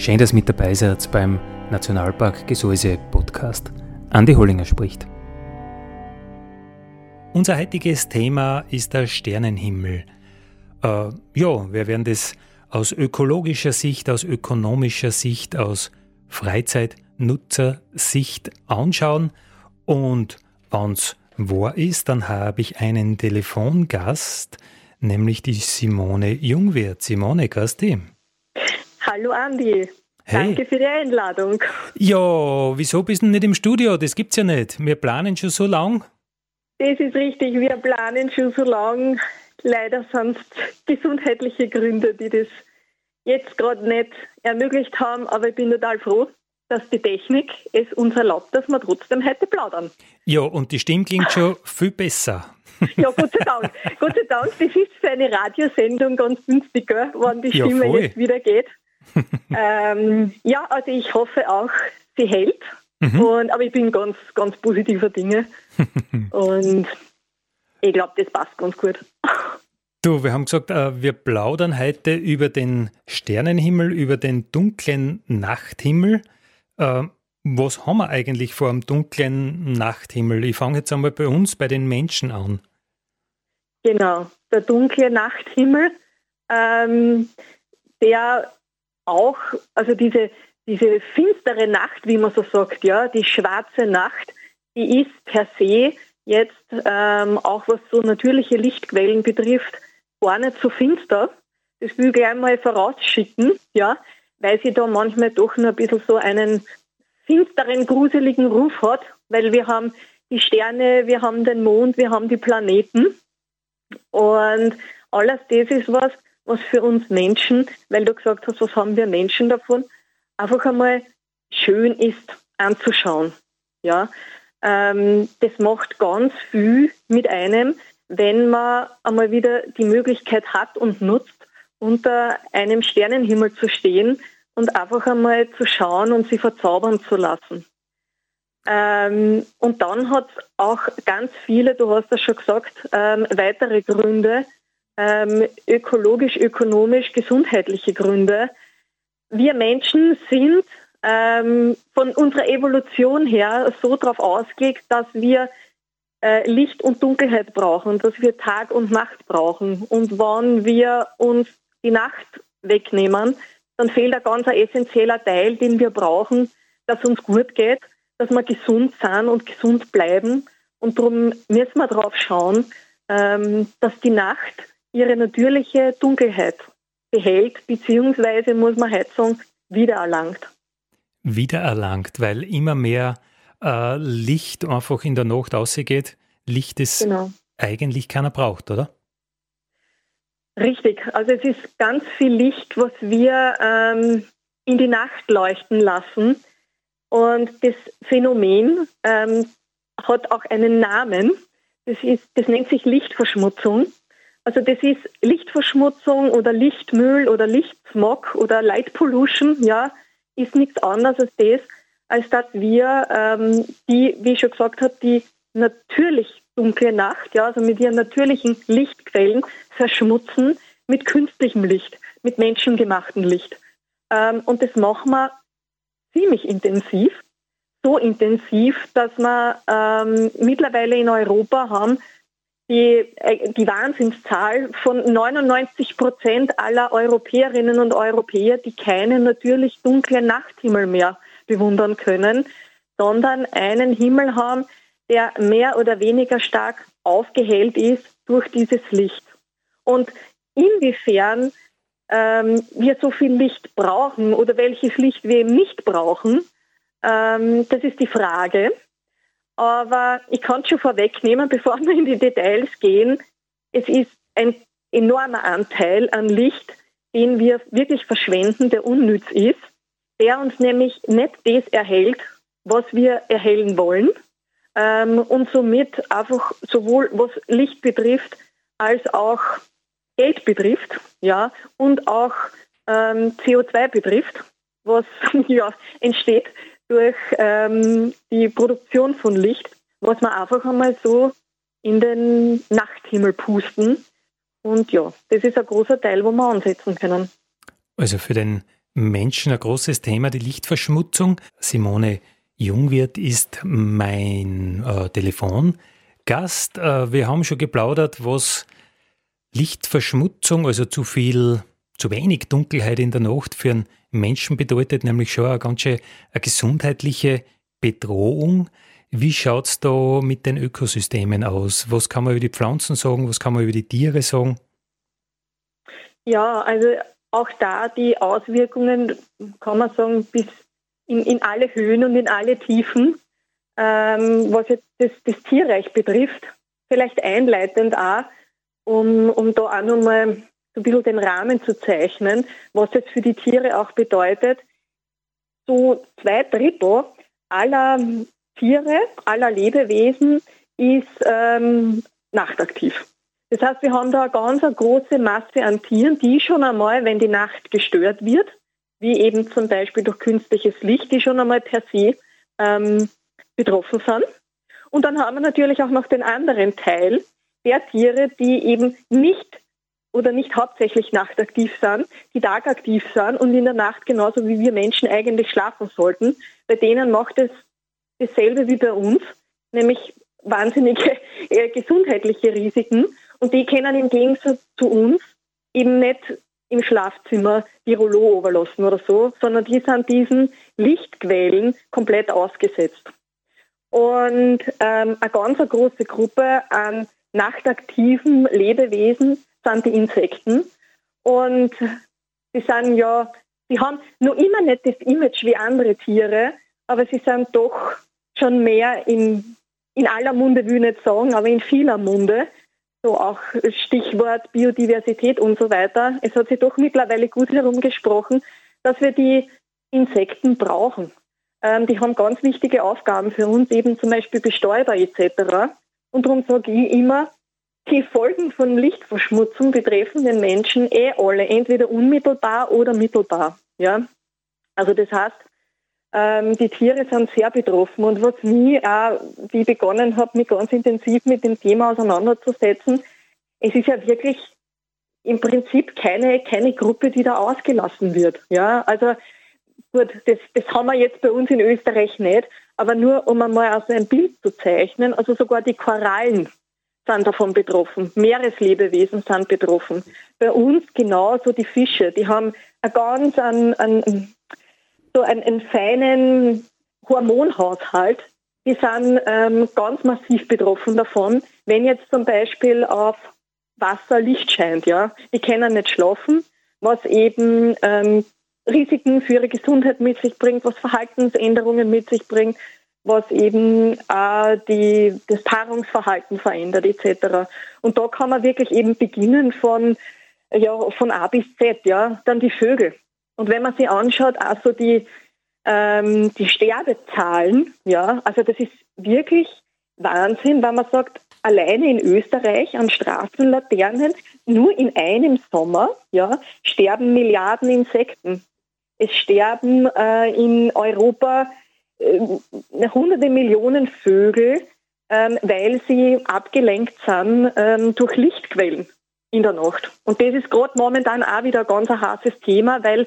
Schön, dass mit dabei seid beim Nationalpark Gesäuse Podcast. Andi Hollinger spricht. Unser heutiges Thema ist der Sternenhimmel. Äh, ja, wir werden das aus ökologischer Sicht, aus ökonomischer Sicht, aus Freizeitnutzersicht anschauen. Und wenn es wahr ist, dann habe ich einen Telefongast, nämlich die Simone Jungwirth. Simone, Gasti. Hallo Andi. Hey. Danke für die Einladung. Ja, wieso bist du nicht im Studio? Das gibt's ja nicht. Wir planen schon so lang. Das ist richtig, wir planen schon so lang. Leider sind es gesundheitliche Gründe, die das jetzt gerade nicht ermöglicht haben, aber ich bin total froh, dass die Technik es uns erlaubt, dass wir trotzdem heute plaudern. Ja, und die Stimme klingt schon viel besser. Ja, Gott sei Dank. Gott sei Dank, das ist für eine Radiosendung ganz günstig, gell, wenn die Stimme ja, jetzt wieder geht. ähm, ja, also ich hoffe auch, sie hält. Mhm. Und, aber ich bin ganz, ganz positiver Dinge. und ich glaube, das passt ganz gut. Du, wir haben gesagt, äh, wir plaudern heute über den Sternenhimmel, über den dunklen Nachthimmel. Äh, was haben wir eigentlich vor dem dunklen Nachthimmel? Ich fange jetzt einmal bei uns, bei den Menschen an. Genau, der dunkle Nachthimmel, ähm, der auch, also diese, diese finstere Nacht, wie man so sagt, ja, die schwarze Nacht, die ist per se jetzt ähm, auch was so natürliche Lichtquellen betrifft, gar nicht so finster. Das will ich gleich mal vorausschicken, ja, weil sie da manchmal doch nur ein bisschen so einen finsteren, gruseligen Ruf hat, weil wir haben die Sterne, wir haben den Mond, wir haben die Planeten. Und alles das ist was, was für uns Menschen, weil du gesagt hast, was haben wir Menschen davon, einfach einmal schön ist anzuschauen. Ja, ähm, das macht ganz viel mit einem, wenn man einmal wieder die Möglichkeit hat und nutzt, unter einem Sternenhimmel zu stehen und einfach einmal zu schauen und sie verzaubern zu lassen. Ähm, und dann hat es auch ganz viele, du hast das schon gesagt, ähm, weitere Gründe, ähm, ökologisch, ökonomisch, gesundheitliche Gründe. Wir Menschen sind ähm, von unserer Evolution her so darauf ausgelegt, dass wir äh, Licht und Dunkelheit brauchen, dass wir Tag und Nacht brauchen. Und wenn wir uns die Nacht wegnehmen, dann fehlt ein ganz essentieller Teil, den wir brauchen, dass uns gut geht, dass wir gesund sind und gesund bleiben. Und darum müssen wir darauf schauen, ähm, dass die Nacht ihre natürliche Dunkelheit behält, beziehungsweise muss man heute sagen, wiedererlangt. Wiedererlangt, weil immer mehr äh, Licht einfach in der Nacht ausgeht. Licht, das genau. eigentlich keiner braucht, oder? Richtig, also es ist ganz viel Licht, was wir ähm, in die Nacht leuchten lassen. Und das Phänomen ähm, hat auch einen Namen. Das, ist, das nennt sich Lichtverschmutzung. Also das ist Lichtverschmutzung oder Lichtmüll oder Lichtsmog oder Light Pollution, ja, ist nichts anderes als das, als dass wir ähm, die, wie ich schon gesagt habe, die natürlich dunkle Nacht, ja, also mit ihren natürlichen Lichtquellen verschmutzen mit künstlichem Licht, mit menschengemachten Licht. Ähm, und das machen wir ziemlich intensiv, so intensiv, dass wir ähm, mittlerweile in Europa haben die, äh, die Wahnsinnszahl von 99 Prozent aller Europäerinnen und Europäer, die keinen natürlich dunklen Nachthimmel mehr bewundern können, sondern einen Himmel haben, der mehr oder weniger stark aufgehellt ist durch dieses Licht. Und inwiefern ähm, wir so viel Licht brauchen oder welches Licht wir eben nicht brauchen, Ähm, das ist die Frage. Aber ich kann es schon vorwegnehmen, bevor wir in die Details gehen. Es ist ein enormer Anteil an Licht, den wir wirklich verschwenden, der unnütz ist, der uns nämlich nicht das erhält, was wir erhellen wollen ähm, und somit einfach sowohl was Licht betrifft als auch Geld betrifft, ja, und auch ähm, CO2 betrifft, was ja entsteht durch ähm, die Produktion von Licht, was wir einfach einmal so in den Nachthimmel pusten. Und ja, das ist ein großer Teil, wo wir ansetzen können. Also für den Menschen ein großes Thema, die Lichtverschmutzung. Simone Jungwirth ist mein äh, Telefongast. Äh, wir haben schon geplaudert, was Lichtverschmutzung, also zu viel, zu wenig Dunkelheit in der Nacht für einen Menschen bedeutet, nämlich schon eine ganz schön eine gesundheitliche Bedrohung. Wie schaut es da mit den Ökosystemen aus? Was kann man über die Pflanzen sagen? Was kann man über die Tiere sagen? Ja, also auch da die Auswirkungen, kann man sagen, bis in, in alle Höhen und in alle Tiefen, ähm, was jetzt das, das, Tierreich betrifft. Vielleicht einleitend auch, um, um da auch nochmal so ein bisschen den Rahmen zu zeichnen, was jetzt für die Tiere auch bedeutet. So zwei Drittel aller Tiere, aller Lebewesen ist ähm, nachtaktiv. Das heißt, wir haben da eine ganz große Masse an Tieren, die schon einmal, wenn die Nacht gestört wird, wie eben zum Beispiel durch künstliches Licht, die schon einmal per se ähm, betroffen sind. Und dann haben wir natürlich auch noch den anderen Teil der Tiere, die eben nicht oder nicht hauptsächlich nachtaktiv sind, die tagaktiv sind und in der Nacht genauso wie wir Menschen eigentlich schlafen sollten. Bei denen macht es dasselbe wie bei uns, nämlich wahnsinnige äh, gesundheitliche Risiken. Und die können im Gegensatz zu uns eben nicht im Schlafzimmer die Rollo überlassen oder so, sondern die sind diesen Lichtquellen komplett ausgesetzt. Und ähm, eine ganz große Gruppe an nachtaktiven Lebewesen sind die Insekten. Und sie sind ja, sie haben noch immer nicht das Image wie andere Tiere, aber sie sind doch schon mehr in, in aller Munde, will ich nicht sagen, aber in vieler Munde. So auch Stichwort Biodiversität und so weiter. Es hat sich doch mittlerweile gut herumgesprochen, dass wir die Insekten brauchen. Ähm, die haben ganz wichtige Aufgaben für uns, eben zum Beispiel Bestäuber etc. Und darum sage ich immer, die Folgen von Lichtverschmutzung betreffen den Menschen eh alle, entweder unmittelbar oder mittelbar. Ja? Also das heißt, ähm, die Tiere sind sehr betroffen. Und was mich auch, wie begonnen habe, mich ganz intensiv mit dem Thema auseinanderzusetzen, es ist ja wirklich im Prinzip keine, keine Gruppe, die da ausgelassen wird. Ja, also gut, das, das haben wir jetzt bei uns in Österreich nicht, aber nur um einmal aus ein Bild zu zeichnen, also sogar die Korallen sind davon betroffen, Meereslebewesen sind betroffen. Bei uns genauso die Fische, die haben ein ganz einen, einen so einen, einen feinen Hormonhaushalt. Die sind ähm, ganz massiv betroffen davon, wenn jetzt zum Beispiel auf Wasser Licht scheint. Ja, die können nicht schlafen, was eben ähm, Risiken für ihre Gesundheit mit sich bringt, was Verhaltensänderungen mit sich bringt, was eben äh, die, das Paarungsverhalten verändert etc. Und da kann man wirklich eben beginnen von ja von A bis Z. Ja, dann die Vögel. Und wenn man sich anschaut, also die, ähm, die Sterbezahlen, ja, also das ist wirklich Wahnsinn, wenn man sagt, alleine in Österreich an Straßenlaternen, nur in einem Sommer, ja, sterben Milliarden Insekten. Es sterben äh, in Europa hunderte Millionen Vögel, ähm, weil sie abgelenkt sind ähm, durch Lichtquellen in der Nacht. Und das ist gerade momentan auch wieder ein ganz heißes Thema, weil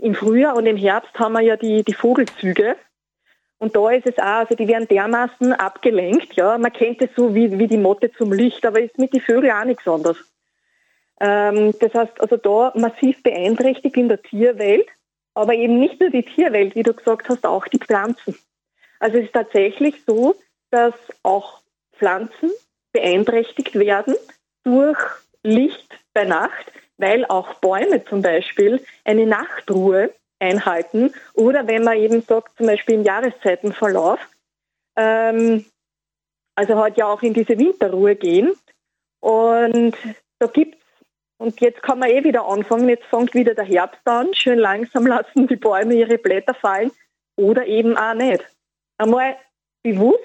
im Frühjahr und im Herbst haben wir ja die, die Vogelzüge. Und da ist es auch, also die werden dermaßen abgelenkt, ja. Man kennt es so wie, wie die Motte zum Licht, aber ist mit den Vögeln auch nichts anderes. Ähm, das heißt, also da massiv beeinträchtigt in der Tierwelt, aber eben nicht nur die Tierwelt, wie du gesagt hast, auch die Pflanzen. Also es ist tatsächlich so, dass auch Pflanzen beeinträchtigt werden durch Licht bei Nacht, weil auch Bäume zum Beispiel eine Nachtruhe einhalten. Oder wenn man eben sagt, zum Beispiel im Jahreszeitenverlauf, ähm, also halt ja auch in diese Winterruhe gehen. Und da gibt und jetzt kann man eh wieder anfangen, jetzt fängt wieder der Herbst an, schön langsam lassen die Bäume ihre Blätter fallen oder eben auch nicht. Einmal bewusst,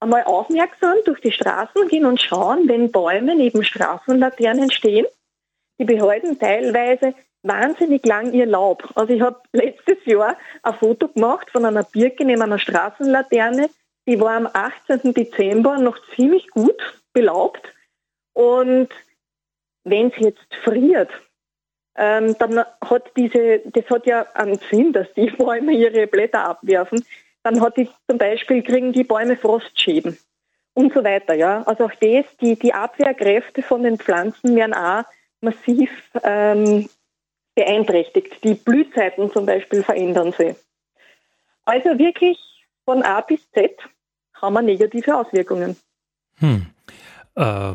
einmal aufmerksam durch die Straßen gehen und schauen, wenn Bäume neben Straßenlaternen stehen. Die behalten teilweise wahnsinnig lang ihr Laub. Also ich habe letztes Jahr ein Foto gemacht von einer Birke neben einer Straßenlaterne. Die war am 18. Dezember noch ziemlich gut belaubt. Und wenn es jetzt friert, ähm, dann hat diese, das hat ja einen Sinn, dass die Bäume ihre Blätter abwerfen. Dann hat die zum Beispiel, kriegen die Bäume Frostschäden und so weiter. Ja? Also auch das, die, die Abwehrkräfte von den Pflanzen werden auch massiv ähm, beeinträchtigt. Die Blühzeiten zum Beispiel verändern sich. Also wirklich von A bis Z haben wir negative Auswirkungen. Hm. Äh,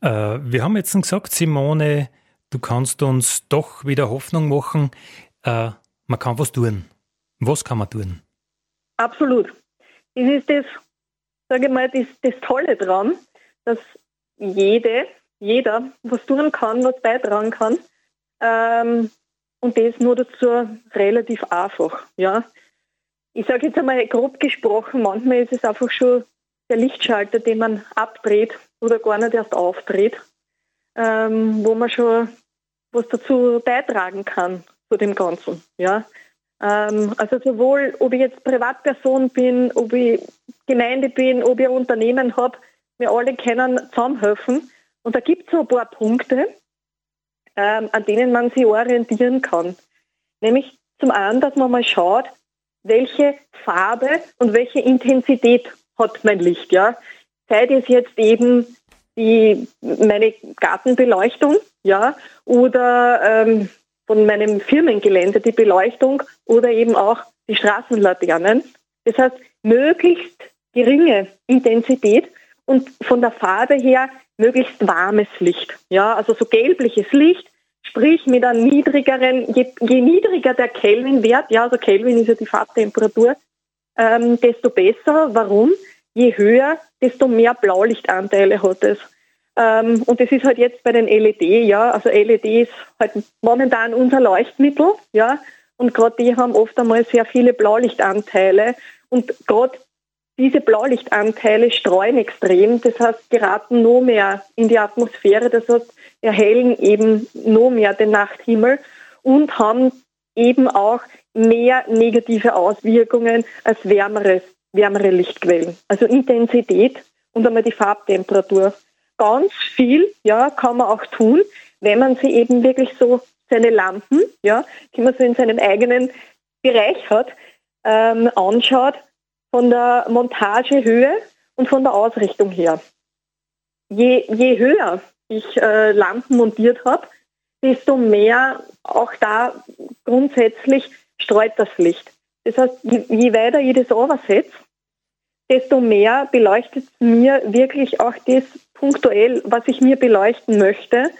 wir haben jetzt gesagt, Simone, du kannst uns doch wieder Hoffnung machen. Äh, man kann was tun. Was kann man tun? Absolut. Es ist das, sage ich mal, das, das Tolle daran, dass jede, jeder was tun kann, was beitragen kann. Ähm, und das nur dazu relativ einfach. Ja. Ich sage jetzt einmal grob gesprochen, manchmal ist es einfach schon der Lichtschalter, den man abdreht oder gar nicht erst aufdreht, ähm, wo man schon was dazu beitragen kann zu dem Ganzen. Ja. Ähm, also sowohl, ob ich jetzt Privatperson bin, ob ich Gemeinde bin, ob ich ein Unternehmen habe, wir alle können zusammenhelfen. Und da gibt es so ein paar Punkte, ähm, an denen man sich orientieren kann. Nämlich zum einen, dass man mal schaut, welche Farbe und welche Intensität hat mein Licht. Ja? Sei das jetzt eben die, meine Gartenbeleuchtung, ja, oder ähm, von meinem Firmengelände die Beleuchtung oder eben auch die Straßenlaternen. Das heißt, möglichst geringe Intensität und von der Farbe her möglichst warmes Licht. Ja, also so gelbliches Licht, sprich mit einem niedrigeren, je, je niedriger der Kelvinwert, ja, also Kelvin ist ja die Farbtemperatur, ähm, desto besser. Warum? Je höher, desto mehr Blaulichtanteile hat es. Ähm, und das ist halt jetzt bei den LED, ja, also LED ist halt momentan unser Leuchtmittel, ja, und gerade die haben oft einmal sehr viele Blaulichtanteile. Und gerade diese Blaulichtanteile streuen extrem, das heißt, geraten noch mehr in die Atmosphäre, das heißt, erhellen eben noch mehr den Nachthimmel und haben eben auch mehr negative Auswirkungen als wärmeres, wärmere Lichtquellen. Also Intensität und einmal die Farbtemperatur. Ganz viel, ja, kann man auch tun, wenn man sie eben wirklich so seine Lampen, ja, die man so in seinem eigenen Bereich hat, ähm, anschaut, von der Montagehöhe und von der Ausrichtung her. Je, je höher ich äh, Lampen montiert habe, desto mehr auch da grundsätzlich streut das Licht. Das heißt, je, je weiter ich das oversetze, desto mehr beleuchtet mir wirklich auch das punktuell, was ich mir beleuchten möchte.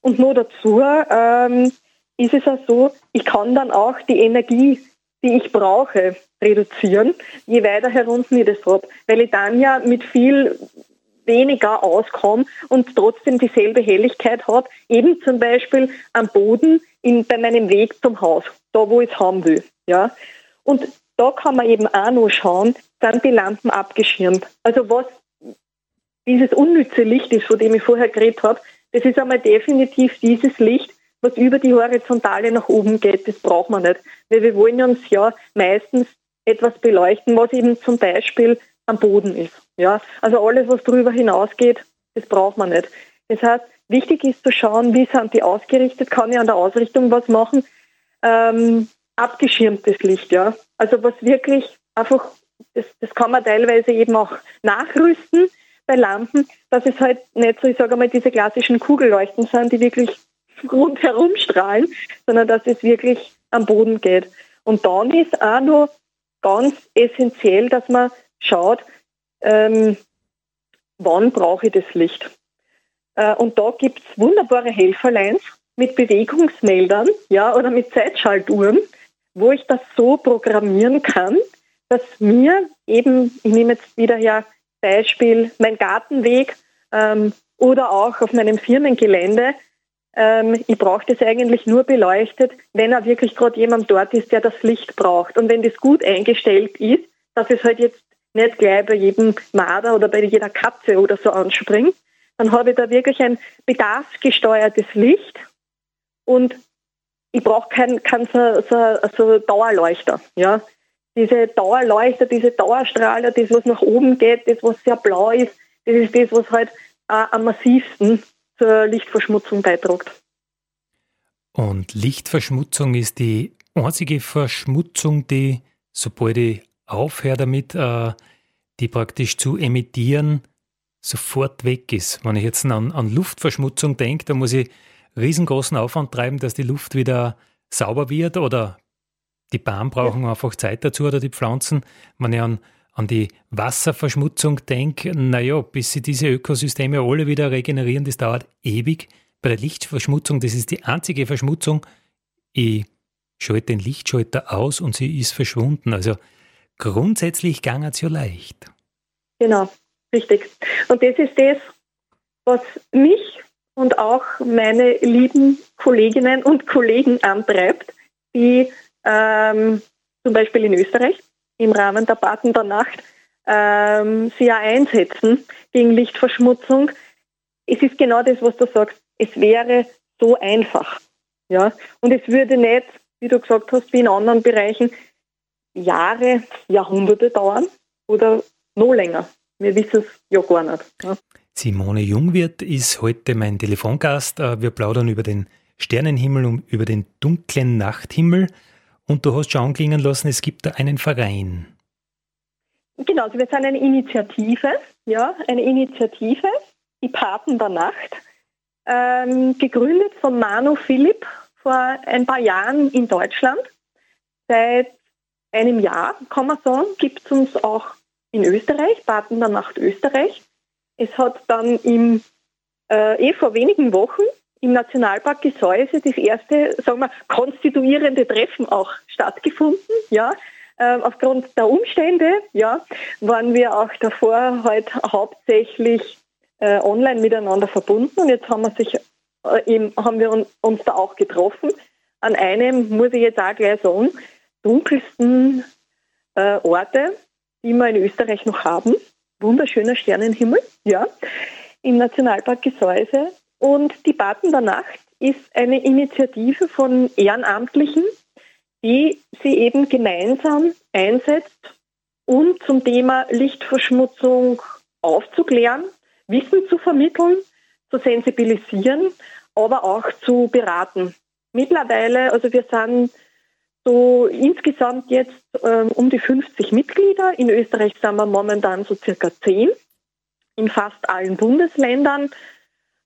Und nur dazu ähm, ist es auch so, ich kann dann auch die Energie die ich brauche, reduzieren, je weiter herunter ich das habe. Weil ich dann ja mit viel weniger auskomme und trotzdem dieselbe Helligkeit habe, eben zum Beispiel am Boden in, bei meinem Weg zum Haus, da wo ich es haben will. Ja? Und da kann man eben auch noch schauen, sind die Lampen abgeschirmt. Also was dieses unnütze Licht ist, von dem ich vorher geredet habe, das ist einmal definitiv dieses Licht, was über die Horizontale nach oben geht, das braucht man nicht. Weil wir wollen uns ja meistens etwas beleuchten, was eben zum Beispiel am Boden ist. Ja, also alles, was darüber hinausgeht, das braucht man nicht. Das heißt, wichtig ist zu schauen, wie sind die ausgerichtet, kann ich an der Ausrichtung was machen. Ähm, abgeschirmtes Licht, ja. Also was wirklich einfach, das, das kann man teilweise eben auch nachrüsten bei Lampen, dass es halt nicht so, ich sage mal, diese klassischen Kugelleuchten sind, die wirklich rundherum strahlen, sondern dass es wirklich am Boden geht. Und dann ist auch noch ganz essentiell, dass man schaut, ähm, wann brauche ich das Licht. Äh, und da gibt es wunderbare Helferleins mit Bewegungsmeldern ja, oder mit Zeitschaltuhren, wo ich das so programmieren kann, dass mir eben, ich nehme jetzt wieder her Beispiel mein Gartenweg ähm, oder auch auf meinem Firmengelände, ähm, ich brauche das eigentlich nur beleuchtet, wenn er wirklich gerade jemand dort ist, der das Licht braucht. Und wenn das gut eingestellt ist, dass es halt jetzt nicht gleich bei jedem Marder oder bei jeder Katze oder so anspringt, dann habe ich da wirklich ein bedarfsgesteuertes Licht und ich brauche keinen kein so, so, so Dauerleuchter. Ja? Diese Dauerleuchter, diese Dauerstrahler, das, was nach oben geht, das, was sehr blau ist, das ist das, was halt äh, am massivsten zur Lichtverschmutzung beiträgt. Und Lichtverschmutzung ist die einzige Verschmutzung, die, sobald ich aufhöre damit, äh, die praktisch zu emittieren, sofort weg ist. Wenn ich jetzt an, an Luftverschmutzung denke, da muss ich riesengroßen Aufwand treiben, dass die Luft wieder sauber wird oder die Bäume brauchen ja. einfach Zeit dazu oder die Pflanzen. Wenn ich an, an die Wasserverschmutzung denke, naja, bis sie diese Ökosysteme alle wieder regenerieren, das dauert ewig. Bei der Lichtverschmutzung, das ist die einzige Verschmutzung, ich schalte den Lichtschalter aus und sie ist verschwunden. Also grundsätzlich ging es ja leicht. Genau, richtig. Und das ist das, was mich und auch meine lieben Kolleginnen und Kollegen antreibt, die ähm, zum Beispiel in Österreich im Rahmen der Baten der Nacht ähm, sie ja einsetzen gegen Lichtverschmutzung. Es ist genau das, was du sagst. Es wäre so einfach. Ja? Und es würde nicht, wie du gesagt hast, wie in anderen Bereichen, Jahre, Jahrhunderte dauern oder noch länger. Wir wissen es ja gar nicht. Ja. Simone Jungwirth ist heute mein Telefongast. Äh, wir plaudern über den Sternenhimmel und über den dunklen Nachthimmel. Und du hast schon anklingen lassen, es gibt da einen Verein. Genau, also wir sind eine Initiative, ja, eine Initiative, die Paten der Nacht, ähm, gegründet von Manu Philipp vor ein paar Jahren in Deutschland. Seit einem Jahr, kann man sagen, gibt es uns auch in Österreich, Paten der Nacht Österreich. Es hat dann im, äh, eh vor wenigen Wochen im Nationalpark Gesäuse das erste, sagen wir, konstituierende Treffen auch stattgefunden. Ja, äh, aufgrund der Umstände, ja, waren wir auch davor halt hauptsächlich äh, online miteinander verbunden und jetzt haben wir sich äh, eben, haben wir uns da auch getroffen. An einem muss ich jetzt auch gleich sagen, dunkelsten äh, Orte, die wir in Österreich noch haben. Wunderschöner Sternenhimmel, ja, im Nationalpark Gesäuse. Und die Baten der Nacht ist eine Initiative von Ehrenamtlichen, die sie eben gemeinsam einsetzt, um zum Thema Lichtverschmutzung aufzuklären, Wissen zu vermitteln, zu sensibilisieren, aber auch zu beraten. Mittlerweile, also wir sind so insgesamt jetzt ähm, um die 50 Mitglieder. In Österreich sind wir momentan so circa 10 in fast allen Bundesländern.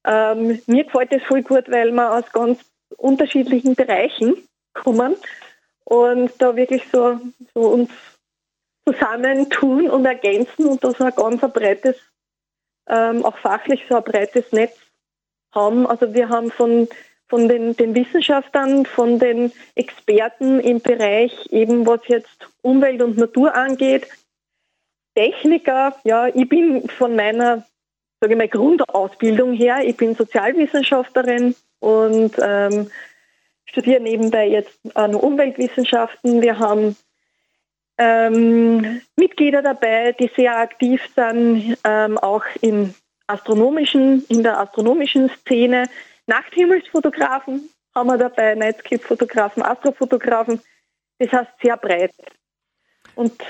Ähm, mir gefällt das voll gut, weil wir aus ganz unterschiedlichen Bereichen kommen und da wirklich so, so uns zusammentun und ergänzen und da so ein ganz breites, ähm, auch fachlich so ein breites Netz haben. Also wir haben von von den, den Wissenschaftlern, von den Experten im Bereich eben, was jetzt Umwelt und Natur angeht, Techniker, ja, ich bin von meiner, sage ich mal, Grundausbildung her, ich bin Sozialwissenschaftlerin und ähm, studiere nebenbei jetzt noch Umweltwissenschaften. Wir haben ähm, Mitglieder dabei, die sehr aktiv sind, ähm, auch in astronomischen, in der astronomischen Szene. Nachthimmelsfotografen haben wir dabei, Nightscape-Fotografen, Astrofotografen. Das heißt sehr breit. Und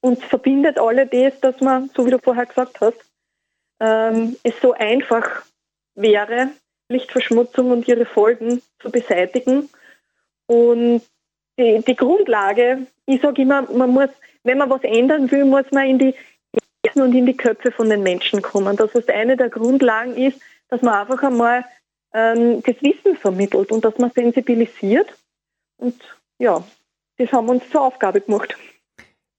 uns verbindet alle das, dass man, so wie du vorher gesagt hast, ähm, es so einfach wäre, Lichtverschmutzung und ihre Folgen zu beseitigen. Und die, die Grundlage, ich sage immer, man muss, wenn man was ändern will, muss man in die Herzen und in die Köpfe von den Menschen kommen. Das heißt, eine der Grundlagen ist, dass man einfach einmal ähm, das Wissen vermittelt und dass man sensibilisiert. Und ja, das haben wir uns zur Aufgabe gemacht.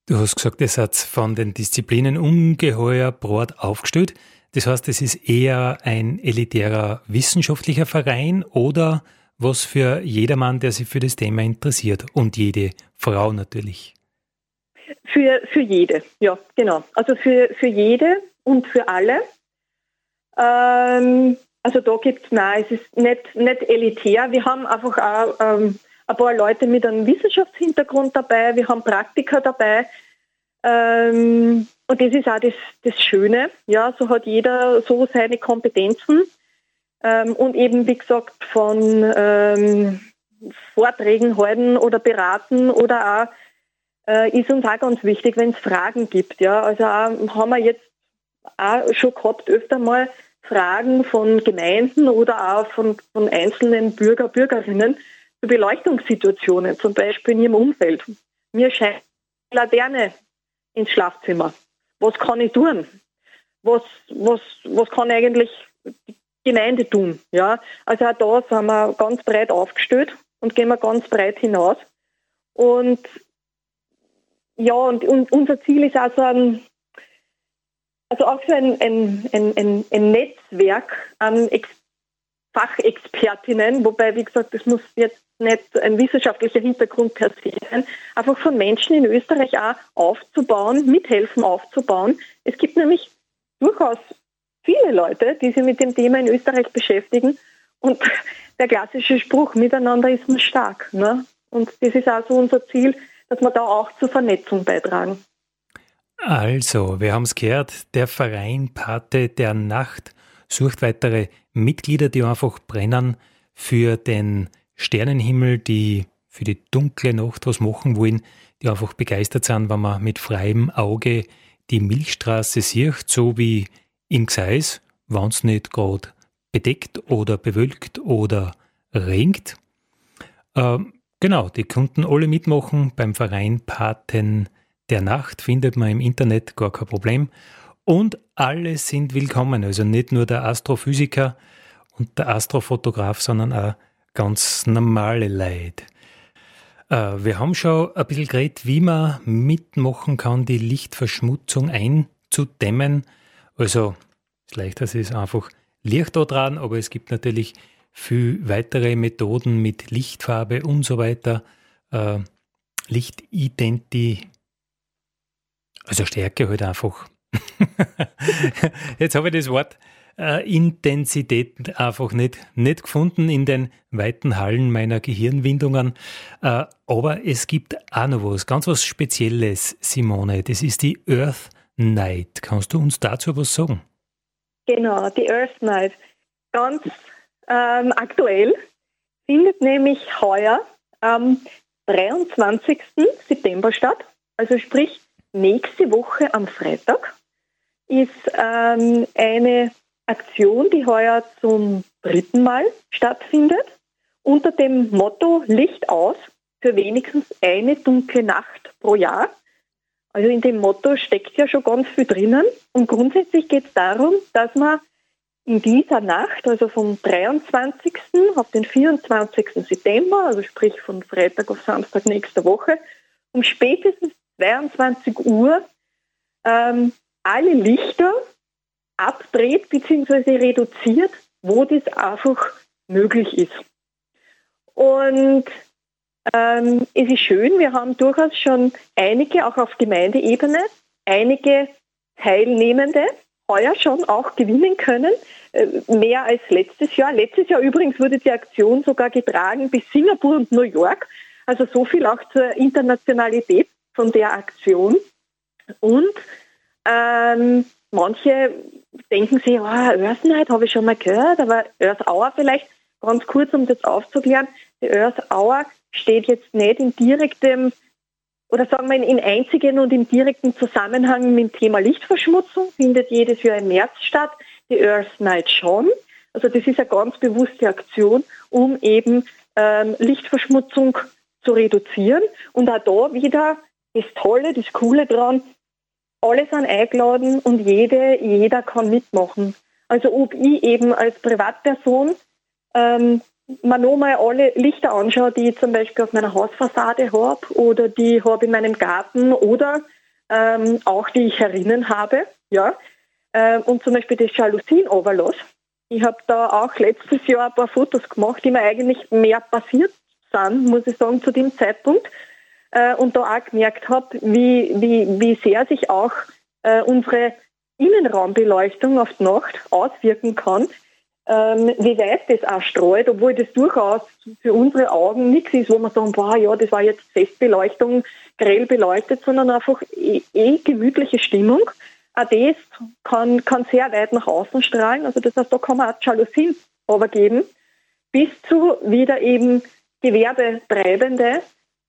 Du hast gesagt, es hat von den Disziplinen ungeheuer breit aufgestellt. Das heißt, es ist eher ein elitärer wissenschaftlicher Verein oder was für jedermann, der sich für das Thema interessiert und jede Frau natürlich. Für, für jede, ja, genau. Also für, für jede und für alle. Ähm, also da gibt es, nein, es ist nicht, nicht elitär. Wir haben einfach auch ähm, ein paar Leute mit einem Wissenschaftshintergrund dabei, wir haben Praktiker dabei. Ähm, und das ist auch das, das Schöne. Ja, so hat jeder so seine Kompetenzen. Ähm, und eben, wie gesagt, von ähm, Vorträgen halten oder beraten oder auch äh, ist uns auch ganz wichtig, wenn es Fragen gibt. Ja, also auch, haben wir jetzt auch schon gehabt öfter mal Fragen von Gemeinden oder auch von, von einzelnen Bürger, Bürgerinnen zu Beleuchtungssituationen, zum Beispiel in ihrem Umfeld. Mir scheint Laterne ins Schlafzimmer. Was kann ich tun? Was, was, was kann eigentlich die Gemeinde tun? Ja, also auch da sind wir ganz breit aufgestellt und gehen wir ganz breit hinaus. Und ja, und, und unser Ziel ist also ein, also auch für ein, ein, ein, ein Netzwerk an Ex Fachexpertinnen, wobei, wie gesagt, das muss jetzt nicht ein wissenschaftlicher Hintergrund per se sein, einfach von Menschen in Österreich auch aufzubauen, mithelfen aufzubauen. Es gibt nämlich durchaus viele Leute, die sich mit dem Thema in Österreich beschäftigen und der klassische Spruch, miteinander ist man stark. Ne? Und das ist also unser Ziel, dass wir da auch zur Vernetzung beitragen. Also, wir haben es gehört, der Verein Pate der Nacht sucht weitere Mitglieder, die einfach brennen für den Sternenhimmel, die für die dunkle Nacht was machen wollen, die einfach begeistert sind, wenn man mit freiem Auge die Milchstraße sieht, so wie in Gseis, wenn es nicht gerade bedeckt oder bewölkt oder regnet. Ähm, Genau, die konnten alle mitmachen beim Verein Paten der Nacht, findet man im Internet gar kein Problem. Und alle sind willkommen, also nicht nur der Astrophysiker und der Astrofotograf, sondern auch ganz normale Leute. Äh, wir haben schon ein bisschen geredet, wie man mitmachen kann, die Lichtverschmutzung einzudämmen. Also, das Leichteste ist einfach Licht da dran, aber es gibt natürlich für weitere Methoden mit Lichtfarbe und so weiter. Äh, Lichtidenti, also Stärke halt einfach. Jetzt habe ich das Wort äh, Intensität einfach nicht, nicht gefunden in den weiten Hallen meiner Gehirnwindungen. Äh, aber es gibt auch noch was, ganz was Spezielles, Simone. Das ist die Earth Night. Kannst du uns dazu was sagen? Genau, die Earth Night. Ganz ähm, aktuell findet nämlich heuer am 23. September statt. Also sprich, nächste Woche am Freitag ist ähm, eine Aktion, die heuer zum dritten Mal stattfindet, unter dem Motto Licht aus für wenigstens eine dunkle Nacht pro Jahr. Also in dem Motto steckt ja schon ganz viel drinnen. Und grundsätzlich geht es darum, dass man in dieser Nacht, also vom 23. auf den 24. September, also sprich von Freitag auf Samstag nächster Woche, um spätestens 22 Uhr ähm, alle Lichter abdreht bzw. reduziert, wo das einfach möglich ist. Und ähm, es ist schön, wir haben durchaus schon einige, auch auf Gemeindeebene, einige Teilnehmende, heuer schon auch gewinnen können, äh, mehr als letztes Jahr. Letztes Jahr übrigens wurde die Aktion sogar getragen bis Singapur und New York. Also so viel auch zur Internationalität von der Aktion. Und ähm, manche denken sich, oh, Earth Night habe ich schon mal gehört, aber Earth Hour vielleicht, ganz kurz, um das aufzuklären, die Earth Hour steht jetzt nicht in direktem oder sagen wir in einzigen und im direkten Zusammenhang mit dem Thema Lichtverschmutzung, findet jedes Jahr im März statt, die Earth Night schon. Also das ist eine ganz bewusste Aktion, um eben ähm, Lichtverschmutzung zu reduzieren. Und auch da wieder das Tolle, das Coole dran, alle sind eingeladen und jede, jeder kann mitmachen. Also ob ich eben als Privatperson ähm, man noch mal alle Lichter anschaue, die ich zum Beispiel auf meiner Hausfassade habe oder die habe in meinem Garten oder ähm, auch die ich herinnen habe, ja. Äh, und zum Beispiel das Jalousien-Overlass Ich habe da auch letztes Jahr ein paar Fotos gemacht, die mir eigentlich mehr passiert sind, muss ich sagen, zu dem Zeitpunkt. Äh, und da auch gemerkt habe, wie, wie, wie sehr sich auch äh, unsere Innenraumbeleuchtung auf die Nacht auswirken kann, ähm, wie weit das auch streut, obwohl das durchaus für unsere Augen nichts ist, wo man sagen, boah, ja, das war jetzt Festbeleuchtung, grell beleuchtet, sondern einfach eh, eh gemütliche Stimmung. Auch das kann, kann sehr weit nach außen strahlen. Also das heißt, da kann man auch Jalousien übergeben, bis zu wieder eben Gewerbetreibende,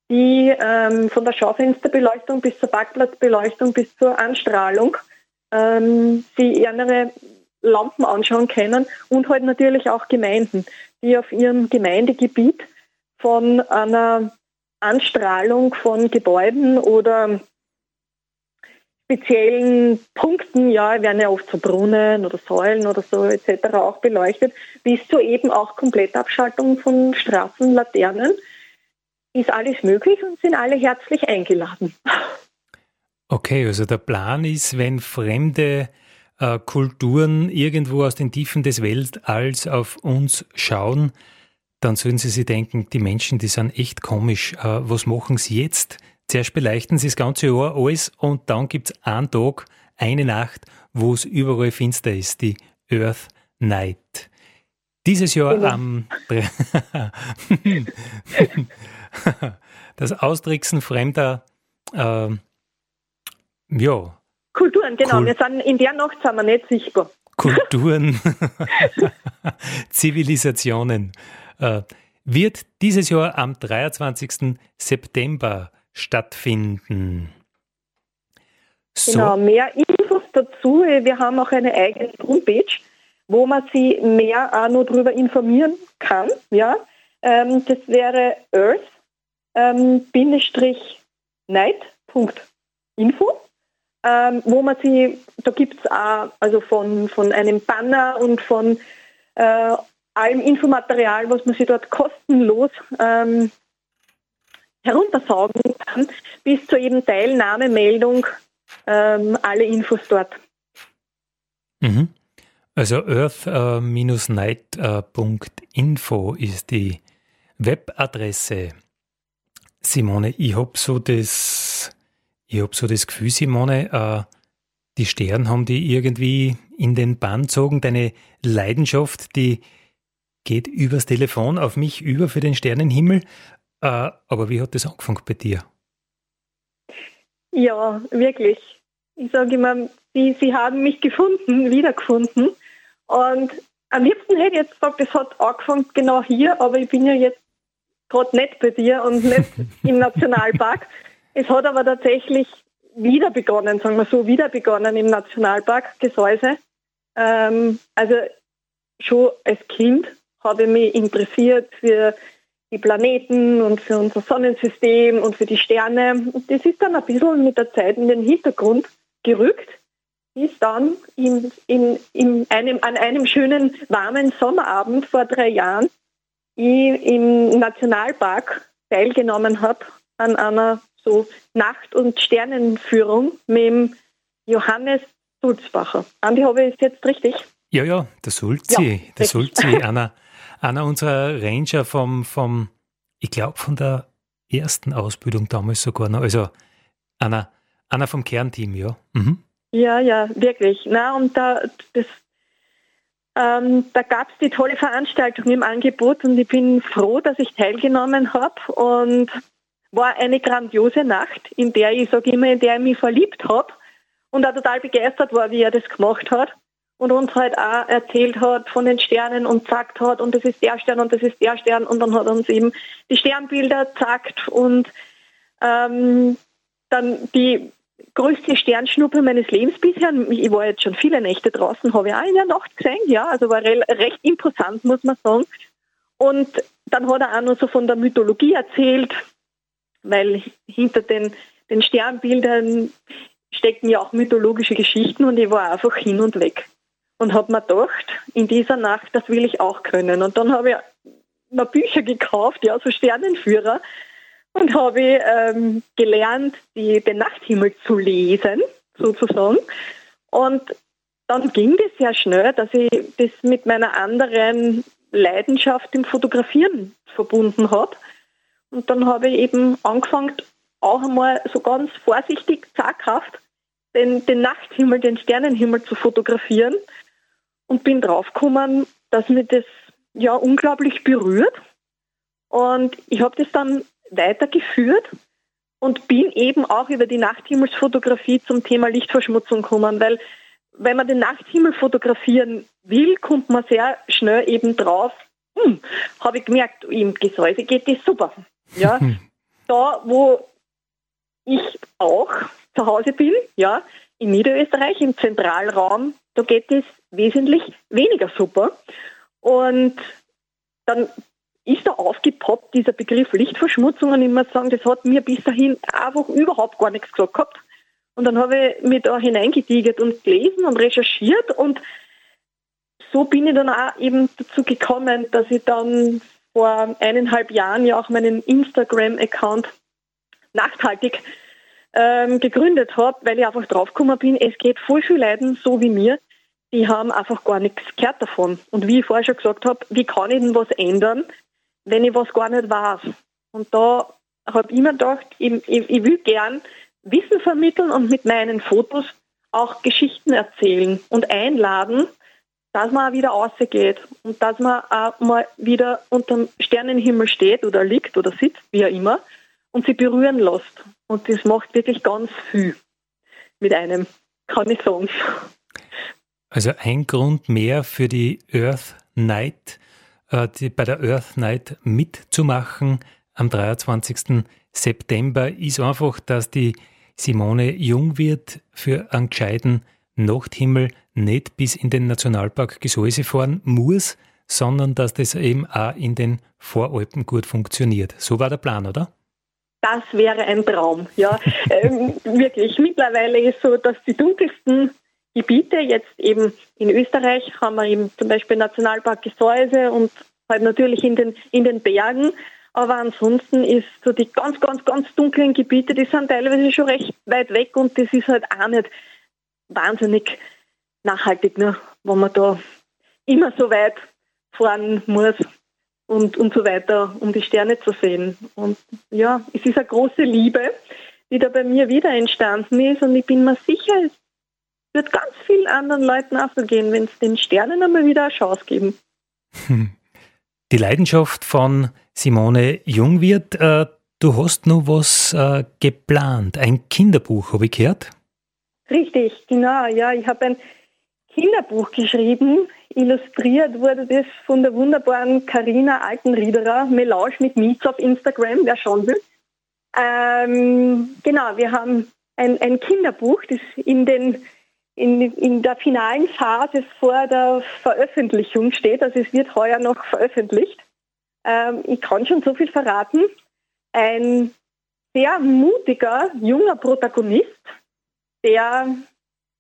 die ähm, von der Schaufensterbeleuchtung bis zur Parkplatzbeleuchtung bis zur Anstrahlung ähm, sie ihre Lampen anschauen können und halt natürlich auch Gemeinden, die auf ihrem Gemeindegebiet von einer Anstrahlung von Gebäuden oder speziellen Punkten, ja, werden ja oft so Brunnen oder Säulen oder so etc. auch beleuchtet, bis zu eben auch Komplettabschaltung von Straßenlaternen. Ist alles möglich und sind alle herzlich eingeladen. Okay, also der Plan ist, wenn fremde äh, Kulturen irgendwo aus den Tiefen des Weltalls auf uns schauen, dann sollen sie sich denken, die Menschen, die sind echt komisch. Äh, was machen sie jetzt? Zuerst beleuchten sie das ganze Jahr alles und dann gibt es einen Tag, eine Nacht, wo es überall finster ist, die Earth Night. Dieses Jahr genau. am das Austricksen fremder äh, ja. Kulturen, genau. Kul wir sind in der Nacht sind wir nicht sichtbar. Kulturen, Zivilisationen. Äh, wird dieses Jahr am 23. September stattfinden. So. Genau, mehr Infos dazu. Wir haben auch eine eigene Homepage, wo man sich mehr auch noch darüber informieren kann. Ja, ähm, das wäre earth-night.info ähm, wo man sie, da gibt es auch also von, von einem Banner und von äh, allem Infomaterial, was man sich dort kostenlos ähm, heruntersaugen kann, bis zur eben Teilnahmemeldung ähm, alle Infos dort. Mhm. Also earth-night.info ist die Webadresse. Simone, ich habe so das ich habe so das Gefühl, Simone, äh, die Sterne haben die irgendwie in den Bann gezogen. Deine Leidenschaft, die geht übers Telefon auf mich über für den Sternenhimmel. Äh, aber wie hat das angefangen bei dir? Ja, wirklich. Ich sage immer, sie, sie haben mich gefunden, wiedergefunden. Und am liebsten hätte ich jetzt gesagt, das hat angefangen genau hier, aber ich bin ja jetzt gerade nicht bei dir und nicht im Nationalpark. Es hat aber tatsächlich wieder begonnen, sagen wir so, wieder begonnen im Nationalpark Gesäuse. Ähm, also schon als Kind habe ich mich interessiert für die Planeten und für unser Sonnensystem und für die Sterne. Und das ist dann ein bisschen mit der Zeit in den Hintergrund gerückt, bis dann in, in, in einem, an einem schönen warmen Sommerabend vor drei Jahren ich im Nationalpark teilgenommen habe an einer so Nacht- und Sternenführung mit dem Johannes Sulzbacher. Andi, habe ich es jetzt richtig? Ja, ja, der Sulzi, ja, der Sulzi, einer, einer unserer Ranger vom, vom ich glaube, von der ersten Ausbildung damals sogar noch. Also einer, einer vom Kernteam, ja. Mhm. Ja, ja, wirklich. Na, und da, das, ähm, da gab es die tolle Veranstaltung im Angebot und ich bin froh, dass ich teilgenommen habe. Und war eine grandiose Nacht, in der ich, sage immer, in der ich mich verliebt habe und auch total begeistert war, wie er das gemacht hat und uns halt auch erzählt hat von den Sternen und sagt hat, und das ist der Stern und das ist der Stern und dann hat er uns eben die Sternbilder gesagt und ähm, dann die größte Sternschnuppe meines Lebens bisher. Ich war jetzt schon viele Nächte draußen, habe ich auch in der Nacht gesehen, ja, also war recht imposant, muss man sagen. Und dann hat er auch noch so von der Mythologie erzählt, weil hinter den, den Sternbildern stecken ja auch mythologische Geschichten und ich war einfach hin und weg und habe mir gedacht, in dieser Nacht, das will ich auch können. Und dann habe ich mir Bücher gekauft, ja, so Sternenführer, und habe ähm, gelernt, die, den Nachthimmel zu lesen, sozusagen. Und dann ging das sehr schnell, dass ich das mit meiner anderen Leidenschaft im Fotografieren verbunden habe. Und dann habe ich eben angefangen, auch einmal so ganz vorsichtig, zaghaft, den, den Nachthimmel, den Sternenhimmel zu fotografieren und bin draufgekommen, dass mich das ja unglaublich berührt. Und ich habe das dann weitergeführt und bin eben auch über die Nachthimmelsfotografie zum Thema Lichtverschmutzung gekommen, weil wenn man den Nachthimmel fotografieren will, kommt man sehr schnell eben drauf, hm, habe ich gemerkt, im Gesäuse geht das super. Ja, da wo ich auch zu Hause bin, ja, in Niederösterreich, im Zentralraum, da geht es wesentlich weniger super. Und dann ist da aufgepoppt dieser Begriff Lichtverschmutzung und ich muss sagen, das hat mir bis dahin einfach überhaupt gar nichts gesagt gehabt. Und dann habe ich mich da hineingetigert und gelesen und recherchiert und so bin ich dann auch eben dazu gekommen, dass ich dann vor eineinhalb Jahren ja auch meinen Instagram-Account nachhaltig ähm, gegründet habe, weil ich einfach draufgekommen bin, es geht voll viel Leiden so wie mir, die haben einfach gar nichts gehört davon. Und wie ich vorher schon gesagt habe, wie kann ich denn was ändern, wenn ich was gar nicht weiß? Und da habe ich mir gedacht, ich, ich, ich will gern Wissen vermitteln und mit meinen Fotos auch Geschichten erzählen und einladen, dass man auch wieder rausgeht und dass man auch mal wieder unter dem Sternenhimmel steht oder liegt oder sitzt, wie auch immer, und sie berühren lässt. Und das macht wirklich ganz viel mit einem, kann ich sagen. Also ein Grund mehr für die Earth Night, die, bei der Earth Night mitzumachen am 23. September ist einfach, dass die Simone jung wird für einen gescheiten Nachthimmel nicht bis in den Nationalpark Gesäuse fahren muss, sondern dass das eben auch in den Voralpen gut funktioniert. So war der Plan, oder? Das wäre ein Traum, ja. ähm, wirklich. Mittlerweile ist so, dass die dunkelsten Gebiete, jetzt eben in Österreich haben wir eben zum Beispiel Nationalpark Gesäuse und halt natürlich in den, in den Bergen, aber ansonsten ist so die ganz, ganz, ganz dunklen Gebiete, die sind teilweise schon recht weit weg und das ist halt auch nicht wahnsinnig nachhaltig, ne? wenn man da immer so weit fahren muss und, und so weiter, um die Sterne zu sehen. Und ja, es ist eine große Liebe, die da bei mir wieder entstanden ist und ich bin mir sicher, wird ganz vielen anderen Leuten auch so gehen, wenn es den Sternen einmal wieder eine Chance geben. Die Leidenschaft von Simone Jungwirth, äh, du hast noch was äh, geplant, ein Kinderbuch, habe ich gehört? Richtig, genau, ja, ich habe ein Kinderbuch geschrieben. Illustriert wurde das von der wunderbaren Karina Altenriederer, Melange mit Meets auf Instagram, wer schauen will. Ähm, genau, wir haben ein, ein Kinderbuch, das in, den, in, in der finalen Phase vor der Veröffentlichung steht. Also es wird heuer noch veröffentlicht. Ähm, ich kann schon so viel verraten. Ein sehr mutiger, junger Protagonist, der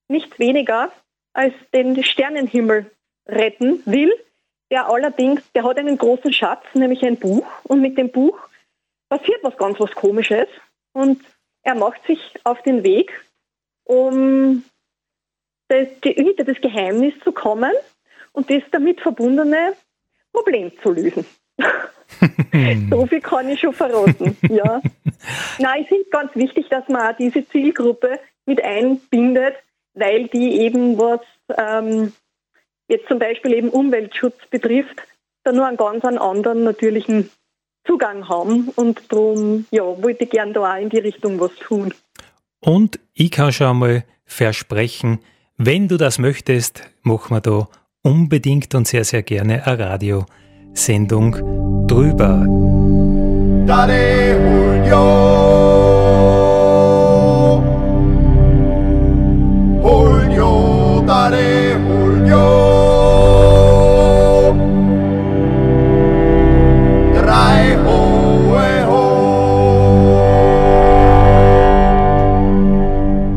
nicht weniger als den Sternenhimmel retten will. Der allerdings, der hat einen großen Schatz, nämlich ein Buch. Und mit dem Buch passiert was ganz was Komisches. Und er macht sich auf den Weg, um das, hinter das Geheimnis zu kommen und das damit verbundene Problem zu lösen. so viel kann ich schon verraten. Ja. Nein, ich finde ganz wichtig, dass man auch diese Zielgruppe mit einbindet, weil die eben was ähm, jetzt zum Beispiel eben Umweltschutz betrifft, da nur einen ganz anderen natürlichen Zugang haben und darum ja, wollte ich gerne da auch in die Richtung was tun. Und ich kann schon einmal versprechen, wenn du das möchtest, machen wir da unbedingt und sehr, sehr gerne eine Radiosendung drüber. Daddy